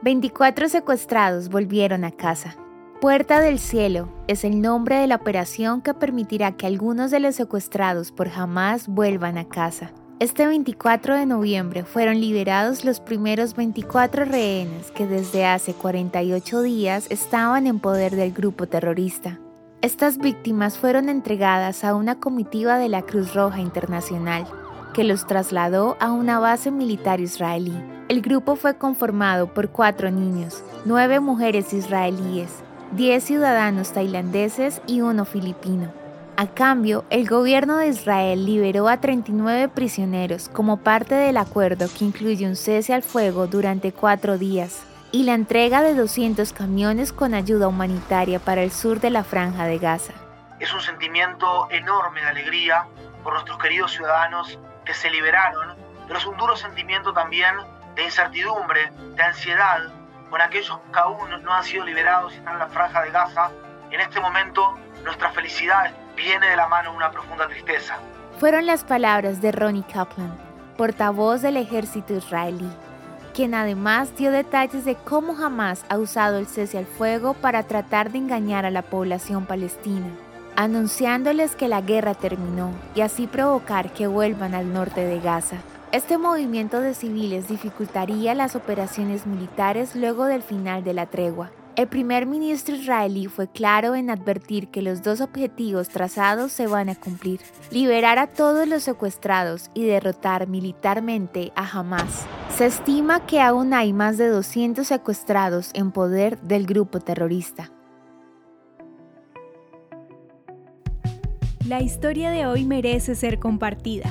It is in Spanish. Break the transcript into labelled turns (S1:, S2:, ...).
S1: 24 secuestrados volvieron a casa. Puerta del Cielo es el nombre de la operación que permitirá que algunos de los secuestrados por jamás vuelvan a casa. Este 24 de noviembre fueron liberados los primeros 24 rehenes que desde hace 48 días estaban en poder del grupo terrorista. Estas víctimas fueron entregadas a una comitiva de la Cruz Roja Internacional, que los trasladó a una base militar israelí. El grupo fue conformado por cuatro niños, nueve mujeres israelíes, diez ciudadanos tailandeses y uno filipino. A cambio, el gobierno de Israel liberó a 39 prisioneros como parte del acuerdo que incluye un cese al fuego durante cuatro días y la entrega de 200 camiones con ayuda humanitaria para el sur de la franja de Gaza.
S2: Es un sentimiento enorme de alegría por nuestros queridos ciudadanos que se liberaron, pero es un duro sentimiento también de incertidumbre, de ansiedad, con aquellos que aún no han sido liberados y están en la franja de Gaza. En este momento, nuestra felicidad viene de la mano de una profunda tristeza.
S1: Fueron las palabras de Ronnie Kaplan, portavoz del ejército israelí, quien además dio detalles de cómo Hamas ha usado el cese al fuego para tratar de engañar a la población palestina anunciándoles que la guerra terminó y así provocar que vuelvan al norte de Gaza. Este movimiento de civiles dificultaría las operaciones militares luego del final de la tregua. El primer ministro israelí fue claro en advertir que los dos objetivos trazados se van a cumplir, liberar a todos los secuestrados y derrotar militarmente a Hamas. Se estima que aún hay más de 200 secuestrados en poder del grupo terrorista.
S3: La historia de hoy merece ser compartida.